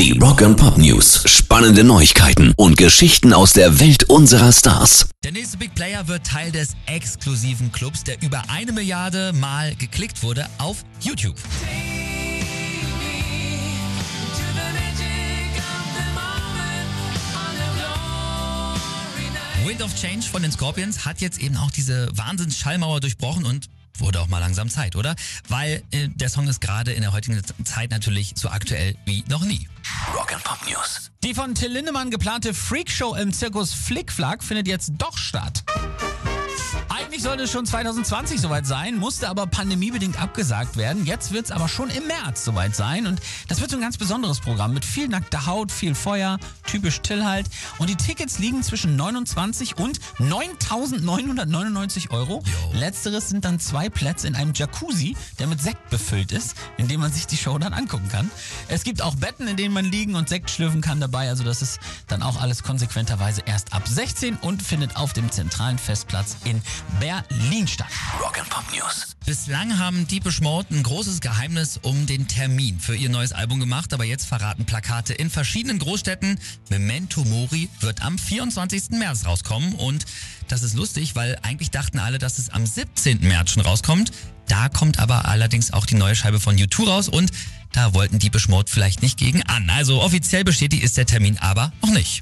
Die Rock and Pop News. Spannende Neuigkeiten und Geschichten aus der Welt unserer Stars. Der nächste Big Player wird Teil des exklusiven Clubs, der über eine Milliarde Mal geklickt wurde auf YouTube. Wind of Change von den Scorpions hat jetzt eben auch diese Wahnsinns-Schallmauer durchbrochen und wurde auch mal langsam Zeit, oder? Weil äh, der Song ist gerade in der heutigen Zeit natürlich so aktuell wie noch nie. Rock and Pop News. Die von Till Lindemann geplante Freakshow im Zirkus Flickflack findet jetzt doch statt. Eigentlich sollte es schon 2020 soweit sein, musste aber pandemiebedingt abgesagt werden. Jetzt wird es aber schon im März soweit sein und das wird so ein ganz besonderes Programm mit viel nackter Haut, viel Feuer, typisch Till halt. Und die Tickets liegen zwischen 29 und 9.999 Euro. Jo. Letzteres sind dann zwei Plätze in einem Jacuzzi, der mit Sekt befüllt ist, in dem man sich die Show dann angucken kann. Es gibt auch Betten, in denen man liegen und Sekt schlürfen kann dabei. Also das ist dann auch alles konsequenterweise erst ab 16 und findet auf dem zentralen Festplatz in Berlin statt. Rock and Pop News. Bislang haben Deepish Mode ein großes Geheimnis um den Termin für ihr neues Album gemacht, aber jetzt verraten Plakate in verschiedenen Großstädten, Memento Mori wird am 24. März rauskommen und das ist lustig, weil eigentlich dachten alle, dass es am 17. März schon rauskommt. Da kommt aber allerdings auch die neue Scheibe von U2 raus und da wollten Deepish Mode vielleicht nicht gegen an. Also offiziell bestätigt ist der Termin aber noch nicht.